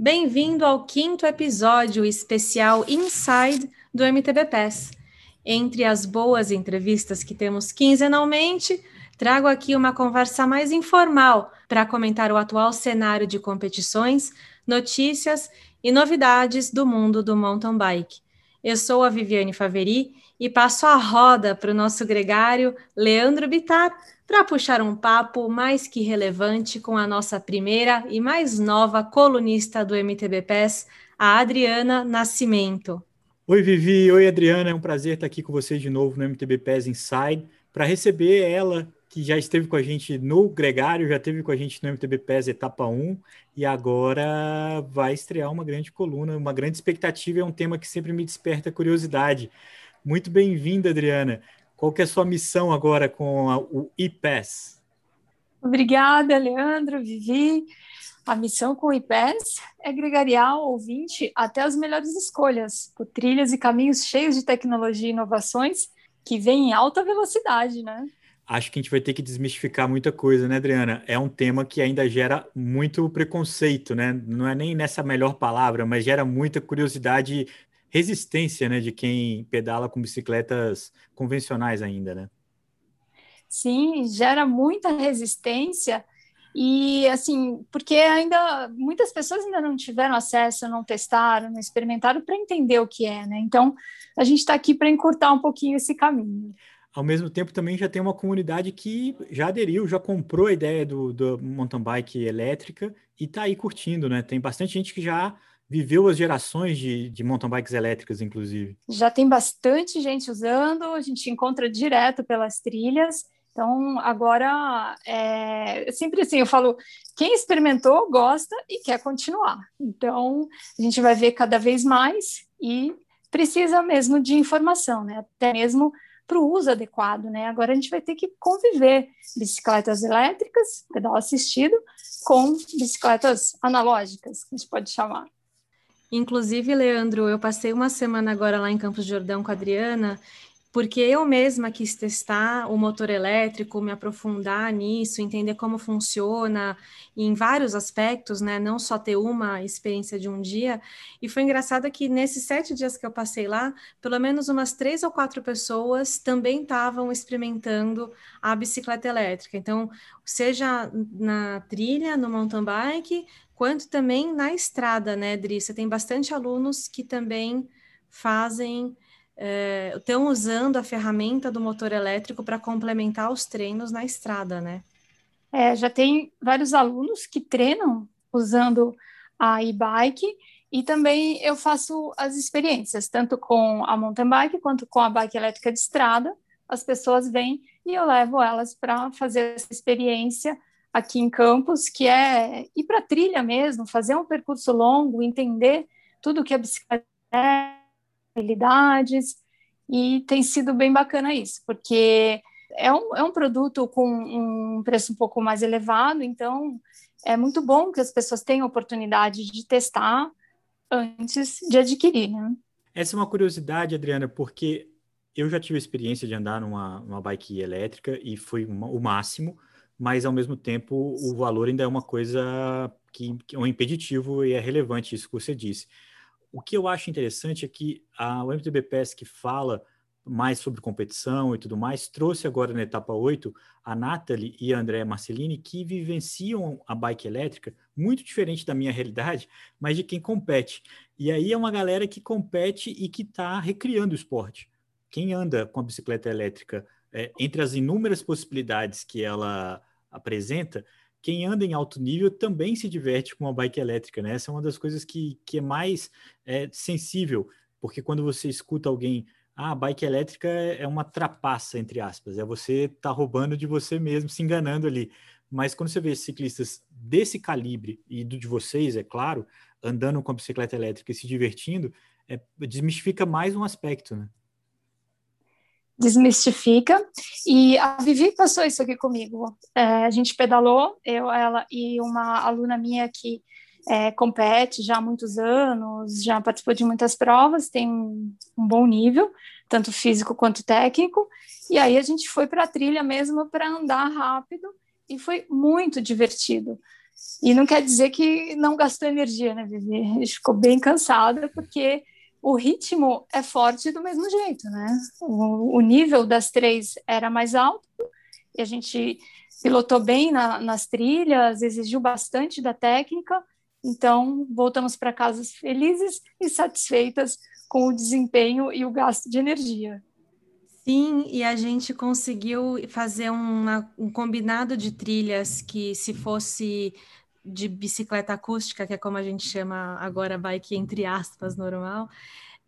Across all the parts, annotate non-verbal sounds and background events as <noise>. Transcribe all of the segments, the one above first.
Bem-vindo ao quinto episódio especial Inside do MTB Pass. Entre as boas entrevistas que temos quinzenalmente, trago aqui uma conversa mais informal para comentar o atual cenário de competições, notícias e novidades do mundo do mountain bike. Eu sou a Viviane Faveri e passo a roda para o nosso gregário Leandro Bitar para puxar um papo mais que relevante com a nossa primeira e mais nova colunista do MTB PES, a Adriana Nascimento. Oi, Vivi. Oi, Adriana. É um prazer estar aqui com vocês de novo no MTB PES Inside para receber ela, que já esteve com a gente no Gregário, já esteve com a gente no MTB PES Etapa 1 e agora vai estrear uma grande coluna, uma grande expectativa. É um tema que sempre me desperta curiosidade. Muito bem-vinda, Adriana. Qual que é a sua missão agora com a, o IPES? Obrigada, Leandro, Vivi. A missão com o IPES é gregariar o ouvinte até as melhores escolhas, por trilhas e caminhos cheios de tecnologia e inovações que vêm em alta velocidade, né? Acho que a gente vai ter que desmistificar muita coisa, né, Adriana? É um tema que ainda gera muito preconceito, né? Não é nem nessa melhor palavra, mas gera muita curiosidade resistência, né, de quem pedala com bicicletas convencionais ainda, né? Sim, gera muita resistência e assim, porque ainda muitas pessoas ainda não tiveram acesso, não testaram, não experimentaram para entender o que é, né? Então, a gente está aqui para encurtar um pouquinho esse caminho. Ao mesmo tempo, também já tem uma comunidade que já aderiu, já comprou a ideia do, do mountain bike elétrica e está aí curtindo, né? Tem bastante gente que já viveu as gerações de, de mountain bikes elétricas, inclusive. Já tem bastante gente usando, a gente encontra direto pelas trilhas. Então, agora, é sempre assim, eu falo, quem experimentou, gosta e quer continuar. Então, a gente vai ver cada vez mais e precisa mesmo de informação, né? Até mesmo para o uso adequado, né? Agora a gente vai ter que conviver bicicletas elétricas, pedal assistido, com bicicletas analógicas, que a gente pode chamar. Inclusive, Leandro, eu passei uma semana agora lá em Campos de Jordão com a Adriana, porque eu mesma quis testar o motor elétrico, me aprofundar nisso, entender como funciona em vários aspectos, né? Não só ter uma experiência de um dia. E foi engraçado que nesses sete dias que eu passei lá, pelo menos umas três ou quatro pessoas também estavam experimentando a bicicleta elétrica. Então, seja na trilha, no mountain bike, quanto também na estrada, né, Dri? Você tem bastante alunos que também fazem, é, estão usando a ferramenta do motor elétrico para complementar os treinos na estrada, né? É, já tem vários alunos que treinam usando a e-bike e também eu faço as experiências, tanto com a mountain bike quanto com a bike elétrica de estrada. As pessoas vêm e eu levo elas para fazer essa experiência aqui em Campos, que é ir para trilha mesmo, fazer um percurso longo, entender tudo que a bicicleta é, habilidades, e tem sido bem bacana isso, porque é um, é um produto com um preço um pouco mais elevado, então é muito bom que as pessoas tenham oportunidade de testar antes de adquirir, né? Essa é uma curiosidade, Adriana, porque eu já tive a experiência de andar numa, numa bike elétrica e foi uma, o máximo, mas ao mesmo tempo o valor ainda é uma coisa que, que é um impeditivo e é relevante isso que você disse. O que eu acho interessante é que a, o MTBPS que fala mais sobre competição e tudo mais, trouxe agora na etapa 8 a Nathalie e a Andrea Marcelini, que vivenciam a bike elétrica, muito diferente da minha realidade, mas de quem compete. E aí é uma galera que compete e que está recriando o esporte. Quem anda com a bicicleta elétrica, é, entre as inúmeras possibilidades que ela apresenta, quem anda em alto nível também se diverte com uma bike elétrica, né? Essa é uma das coisas que, que é mais é, sensível, porque quando você escuta alguém, ah, a bike elétrica é uma trapaça, entre aspas, é você tá roubando de você mesmo, se enganando ali. Mas quando você vê ciclistas desse calibre, e do de vocês, é claro, andando com a bicicleta elétrica e se divertindo, é, desmistifica mais um aspecto, né? Desmistifica. E a Vivi passou isso aqui comigo. É, a gente pedalou, eu, ela e uma aluna minha que é, compete já há muitos anos, já participou de muitas provas, tem um, bom nível, tanto físico quanto técnico. E aí a gente foi para a trilha mesmo para andar rápido e foi muito divertido. E não quer dizer que não gastou energia, né, Vivi? A gente ficou bem cansada, porque o ritmo é forte do mesmo jeito, né? O, o nível das três era mais alto, e a gente pilotou bem na, nas trilhas, exigiu bastante da técnica, então voltamos para casa felizes e satisfeitas com o desempenho e o gasto de energia. Sim, e a gente conseguiu fazer uma, um combinado de trilhas que, se fosse de bicicleta acústica, que é como a gente chama agora, bike entre aspas, normal,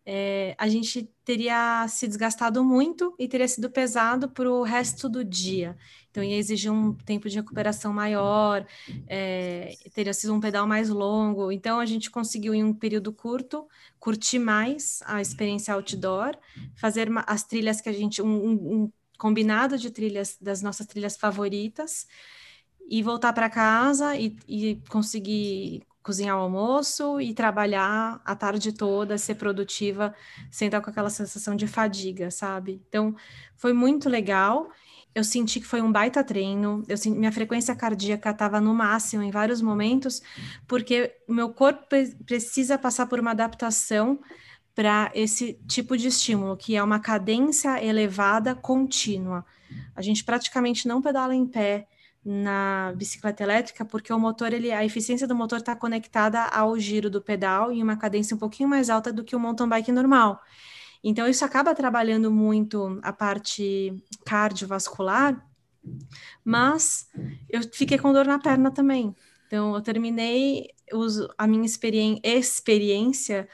é, a gente teria se desgastado muito e teria sido pesado para o resto do dia. Então, ia exigir um tempo de recuperação maior, é, teria sido um pedal mais longo. Então, a gente conseguiu, em um período curto, curtir mais a experiência outdoor, fazer as trilhas que a gente. um, um combinado de trilhas, das nossas trilhas favoritas, e voltar para casa e, e conseguir cozinhar o almoço e trabalhar a tarde toda, ser produtiva, sem estar com aquela sensação de fadiga, sabe? Então, foi muito legal. Eu senti que foi um baita treino. Eu senti, minha frequência cardíaca estava no máximo em vários momentos, porque meu corpo precisa passar por uma adaptação para esse tipo de estímulo, que é uma cadência elevada contínua. A gente praticamente não pedala em pé, na bicicleta elétrica, porque o motor, ele, a eficiência do motor está conectada ao giro do pedal em uma cadência um pouquinho mais alta do que o mountain bike normal. Então, isso acaba trabalhando muito a parte cardiovascular, mas eu fiquei com dor na perna também. Então, eu terminei a minha experiência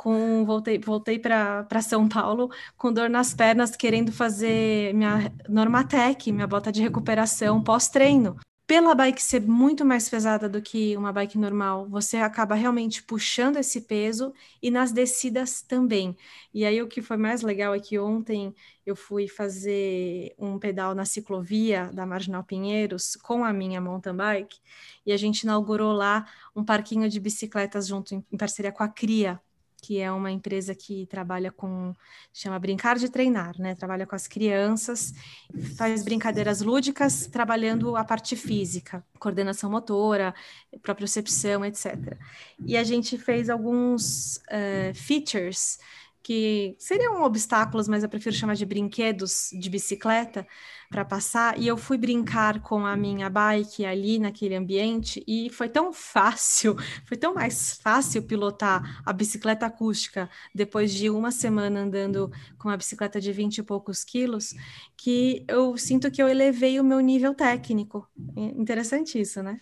com voltei voltei para São Paulo com dor nas pernas, querendo fazer minha Normatec, minha bota de recuperação pós-treino. Pela bike ser muito mais pesada do que uma bike normal, você acaba realmente puxando esse peso e nas descidas também. E aí o que foi mais legal é que ontem eu fui fazer um pedal na ciclovia da Marginal Pinheiros com a minha mountain bike e a gente inaugurou lá um parquinho de bicicletas junto em parceria com a Cria, que é uma empresa que trabalha com, chama Brincar de Treinar, né? Trabalha com as crianças, faz brincadeiras lúdicas, trabalhando a parte física, coordenação motora, propriocepção, etc. E a gente fez alguns uh, features que seriam obstáculos, mas eu prefiro chamar de brinquedos de bicicleta para passar. E eu fui brincar com a minha bike ali naquele ambiente e foi tão fácil, <laughs> foi tão mais fácil pilotar a bicicleta acústica depois de uma semana andando com uma bicicleta de 20 e poucos quilos, que eu sinto que eu elevei o meu nível técnico. Interessante isso, né?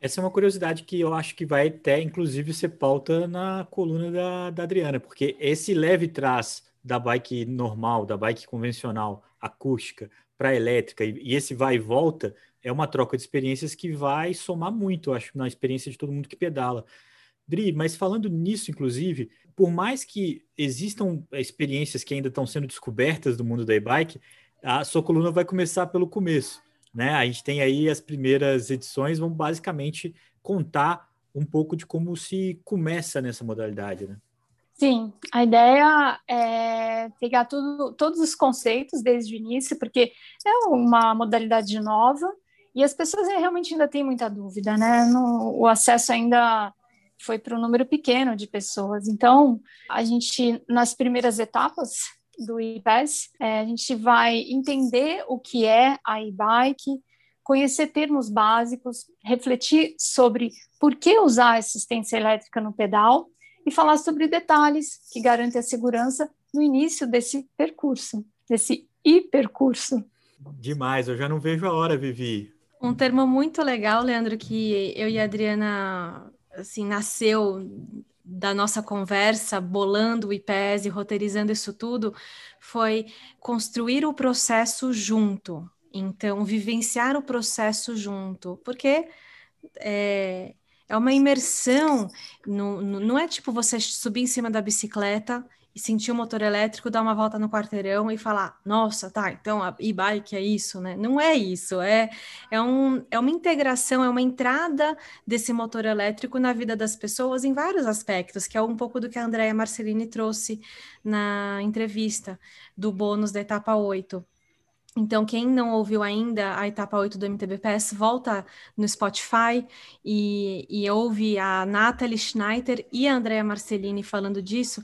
Essa é uma curiosidade que eu acho que vai até, inclusive, ser pauta na coluna da, da Adriana, porque esse leve trás da bike normal, da bike convencional, acústica, para elétrica, e, e, esse vai e volta, é uma troca de experiências que vai somar muito, eu acho, na experiência de todo mundo que pedala. Dri, mas falando nisso, inclusive, por mais que existam experiências que ainda estão sendo descobertas do mundo da e-bike, a sua coluna vai começar pelo começo né? A gente tem aí as primeiras edições, vão basicamente contar um pouco de como se começa nessa modalidade, né? Sim, a ideia é pegar tudo, todos os conceitos desde o início, porque é uma modalidade nova e as pessoas realmente ainda têm muita dúvida, né? No, o acesso ainda foi para um número pequeno de pessoas. Então, a gente, nas primeiras etapas, do IPES, é, a gente vai entender o que é a e-bike, conhecer termos básicos, refletir sobre por que usar assistência elétrica no pedal e falar sobre detalhes que garantem a segurança no início desse percurso, desse hipercurso. Demais, eu já não vejo a hora, Vivi. Um termo muito legal, Leandro, que eu e a Adriana assim nasceu da nossa conversa, bolando o IPES e roteirizando isso tudo, foi construir o processo junto. Então, vivenciar o processo junto, porque é, é uma imersão, no, no, não é tipo você subir em cima da bicicleta e sentir o motor elétrico, dar uma volta no quarteirão e falar, nossa, tá, então a e-bike é isso, né? Não é isso, é, é, um, é uma integração, é uma entrada desse motor elétrico na vida das pessoas em vários aspectos, que é um pouco do que a Andrea Marcelini trouxe na entrevista do bônus da etapa 8. Então, quem não ouviu ainda a etapa 8 do MTBPS, volta no Spotify e, e ouve a Nathalie Schneider e a Andrea Marcellini falando disso,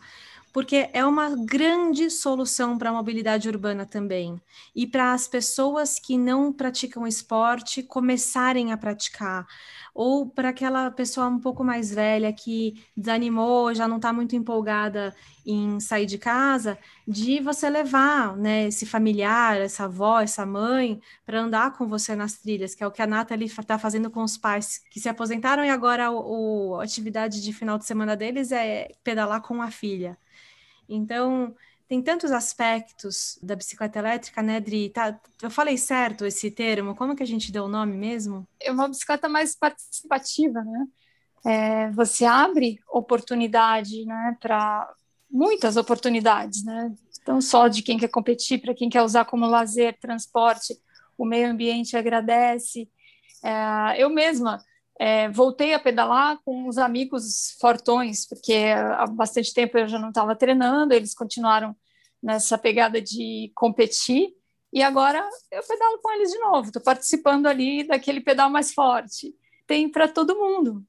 porque é uma grande solução para a mobilidade urbana também. E para as pessoas que não praticam esporte começarem a praticar. Ou para aquela pessoa um pouco mais velha que desanimou, já não está muito empolgada em sair de casa, de você levar né, esse familiar, essa avó, essa mãe, para andar com você nas trilhas, que é o que a Nathalie está fazendo com os pais que se aposentaram e agora a atividade de final de semana deles é pedalar com a filha. Então, tem tantos aspectos da bicicleta elétrica, né, Dri? Tá, eu falei certo esse termo? Como que a gente deu o nome mesmo? É uma bicicleta mais participativa, né? É, você abre oportunidade, né, para muitas oportunidades, né? Então, só de quem quer competir, para quem quer usar como lazer, transporte, o meio ambiente agradece. É, eu mesma é, voltei a pedalar com os amigos fortões, porque há bastante tempo eu já não estava treinando, eles continuaram nessa pegada de competir, e agora eu pedalo com eles de novo, estou participando ali daquele pedal mais forte. Tem para todo mundo.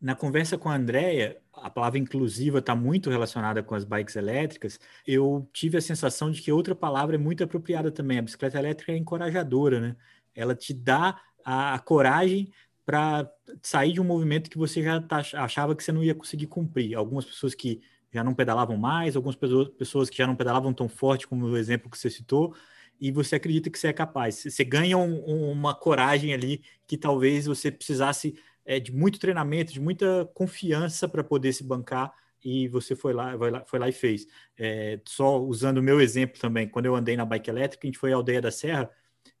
Na conversa com a Andrea, a palavra inclusiva está muito relacionada com as bikes elétricas. Eu tive a sensação de que outra palavra é muito apropriada também. A bicicleta elétrica é encorajadora, né? Ela te dá a coragem para sair de um movimento que você já tá, achava que você não ia conseguir cumprir. Algumas pessoas que já não pedalavam mais, algumas pessoas que já não pedalavam tão forte como o exemplo que você citou, e você acredita que você é capaz. Você ganha um, uma coragem ali que talvez você precisasse é, de muito treinamento, de muita confiança para poder se bancar e você foi lá, foi lá, foi lá e fez. É, só usando o meu exemplo também, quando eu andei na bike elétrica, a gente foi à Aldeia da Serra,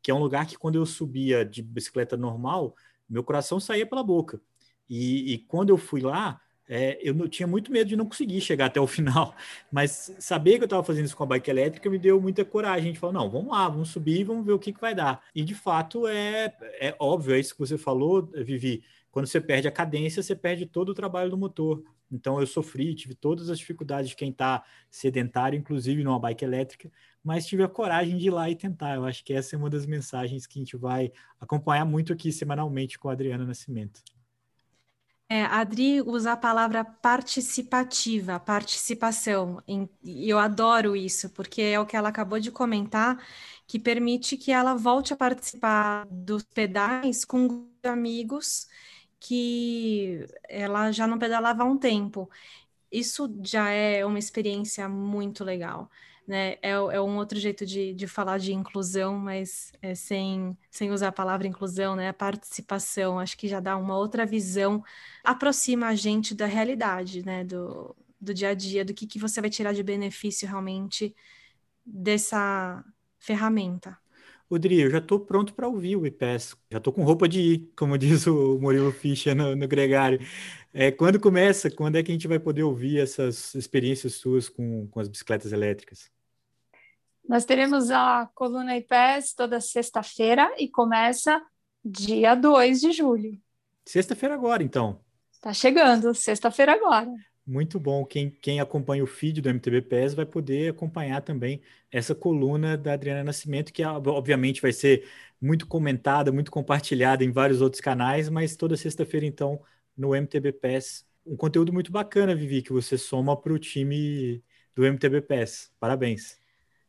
que é um lugar que quando eu subia de bicicleta normal, meu coração saía pela boca. E, e quando eu fui lá, é, eu não, tinha muito medo de não conseguir chegar até o final, <laughs> mas saber que eu estava fazendo isso com a bike elétrica me deu muita coragem. A gente falou: não, vamos lá, vamos subir, vamos ver o que, que vai dar. E de fato é, é óbvio, é isso que você falou, Vivi. Quando você perde a cadência, você perde todo o trabalho do motor. Então eu sofri, tive todas as dificuldades de quem está sedentário, inclusive numa bike elétrica, mas tive a coragem de ir lá e tentar. Eu acho que essa é uma das mensagens que a gente vai acompanhar muito aqui semanalmente com a Adriana Nascimento. É, a Adri usa a palavra participativa, participação, e eu adoro isso, porque é o que ela acabou de comentar, que permite que ela volte a participar dos pedais com amigos que ela já não pedalava há um tempo. Isso já é uma experiência muito legal né? É, é um outro jeito de, de falar de inclusão, mas é sem, sem usar a palavra inclusão, né? A participação, acho que já dá uma outra visão, aproxima a gente da realidade, né? Do, do dia a dia, do que, que você vai tirar de benefício realmente dessa ferramenta. Odri, eu já estou pronto para ouvir o IPES, já estou com roupa de ir, como <laughs> diz o Murilo Fischer no, no Gregário. É, quando começa? Quando é que a gente vai poder ouvir essas experiências suas com, com as bicicletas elétricas? Nós teremos a coluna IPES toda sexta-feira e começa dia 2 de julho. Sexta-feira agora, então. Tá chegando, sexta-feira agora. Muito bom. Quem, quem acompanha o feed do MTB PES vai poder acompanhar também essa coluna da Adriana Nascimento, que obviamente vai ser muito comentada, muito compartilhada em vários outros canais, mas toda sexta-feira, então, no MTB PES. Um conteúdo muito bacana, Vivi, que você soma para o time do MTB PES. Parabéns.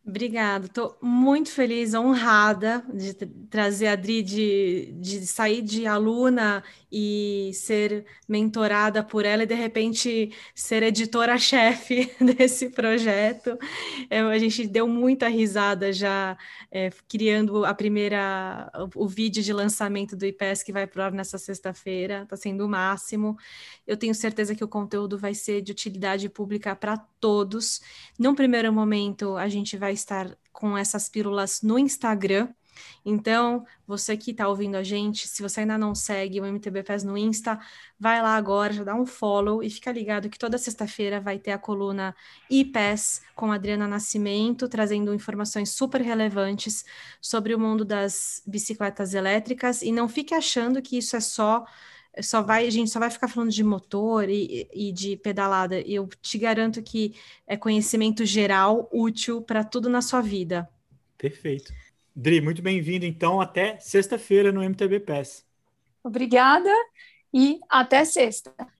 Obrigada, estou muito feliz, honrada de trazer a Adri, de, de sair de aluna e ser mentorada por ela e de repente ser editora-chefe <laughs> desse projeto. É, a gente deu muita risada já é, criando a primeira, o, o, vídeo de lançamento do IPES que vai para ar nessa sexta-feira, está sendo o máximo. Eu tenho certeza que o conteúdo vai ser de utilidade pública para todos. Num primeiro momento, a gente vai estar com essas pílulas no Instagram, então, você que está ouvindo a gente, se você ainda não segue o MTB PES no Insta, vai lá agora, já dá um follow e fica ligado que toda sexta-feira vai ter a coluna IPES com Adriana Nascimento, trazendo informações super relevantes sobre o mundo das bicicletas elétricas. E não fique achando que isso é só só vai, a gente só vai ficar falando de motor e, e de pedalada. Eu te garanto que é conhecimento geral útil para tudo na sua vida. Perfeito. Dri, muito bem-vindo. Então, até sexta-feira no MTB PES. Obrigada e até sexta.